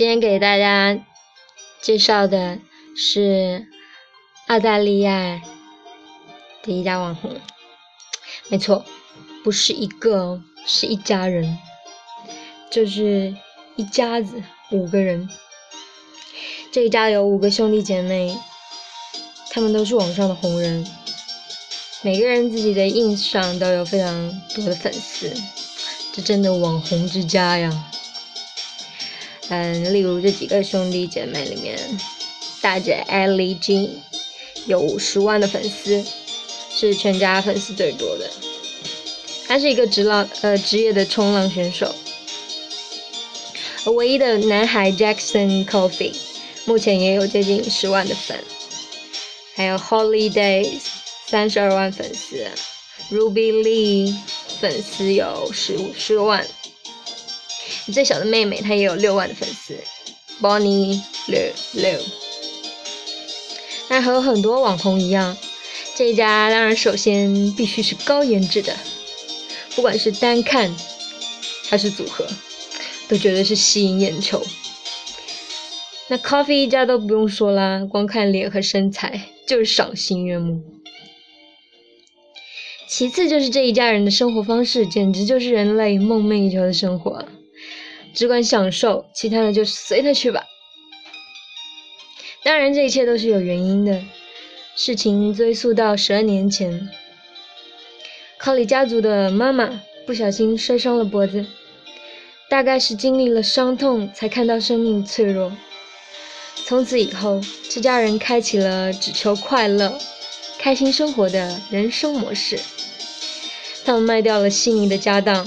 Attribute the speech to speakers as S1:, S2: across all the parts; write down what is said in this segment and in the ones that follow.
S1: 今天给大家介绍的是澳大利亚的一家网红，没错，不是一个，是一家人，就是一家子五个人。这一家有五个兄弟姐妹，他们都是网上的红人，每个人自己的印上都有非常多的粉丝，这真的网红之家呀。嗯，例如这几个兄弟姐妹里面，大姐 Ellie Jean 有五十万的粉丝，是全家粉丝最多的。他是一个职浪呃职业的冲浪选手。唯一的男孩 Jackson Coffee 目前也有接近十万的粉，还有 Holidays 三十二万粉丝，Ruby Lee 粉丝有十五十万。你最小的妹妹，她也有六万的粉丝，Bonnie 六六。那和很多网红一样，这一家当然首先必须是高颜值的，不管是单看还是组合，都绝对是吸引眼球。那 Coffee 一家都不用说啦，光看脸和身材就是赏心悦目。其次就是这一家人的生活方式，简直就是人类梦寐以求的生活。只管享受，其他的就随他去吧。当然，这一切都是有原因的。事情追溯到十二年前，考里家族的妈妈不小心摔伤了脖子，大概是经历了伤痛，才看到生命脆弱。从此以后，这家人开启了只求快乐、开心生活的人生模式。他们卖掉了悉尼的家当。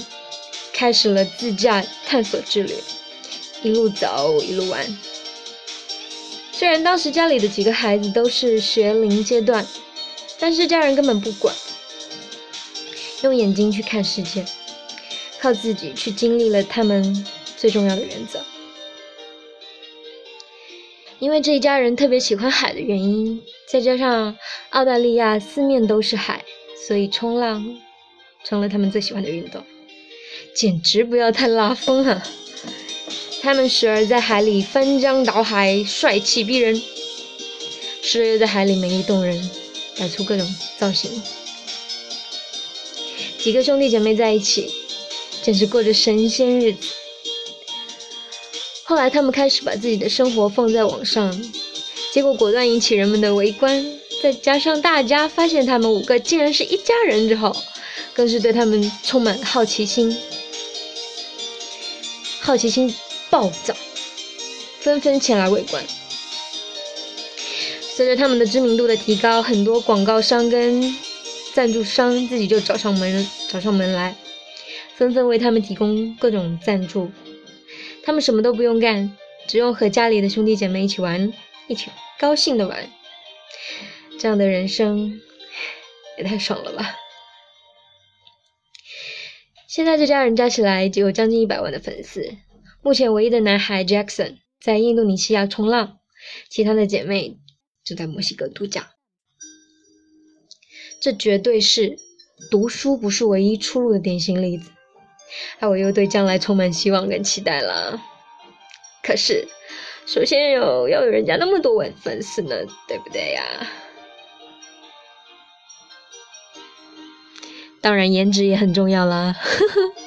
S1: 开始了自驾探索之旅，一路走一路玩。虽然当时家里的几个孩子都是学龄阶段，但是家人根本不管，用眼睛去看世界，靠自己去经历了他们最重要的原则。因为这一家人特别喜欢海的原因，再加上澳大利亚四面都是海，所以冲浪成了他们最喜欢的运动。简直不要太拉风了！他们时而在海里翻江倒海，帅气逼人；时而又在海里美丽动人，摆出各种造型。几个兄弟姐妹在一起，简直过着神仙日子。后来他们开始把自己的生活放在网上，结果果断引起人们的围观。再加上大家发现他们五个竟然是一家人之后，更是对他们充满好奇心。好奇心暴躁，纷纷前来围观。随着他们的知名度的提高，很多广告商跟赞助商自己就找上门找上门来，纷纷为他们提供各种赞助。他们什么都不用干，只用和家里的兄弟姐妹一起玩，一起高兴的玩。这样的人生也太爽了吧！现在这家人加起来就有将近一百万的粉丝。目前唯一的男孩 Jackson 在印度尼西亚冲浪，其他的姐妹就在墨西哥度假。这绝对是读书不是唯一出路的典型例子。哎，我又对将来充满希望跟期待了。可是，首先有要有人家那么多粉粉丝呢，对不对呀？当然，颜值也很重要啦。呵呵。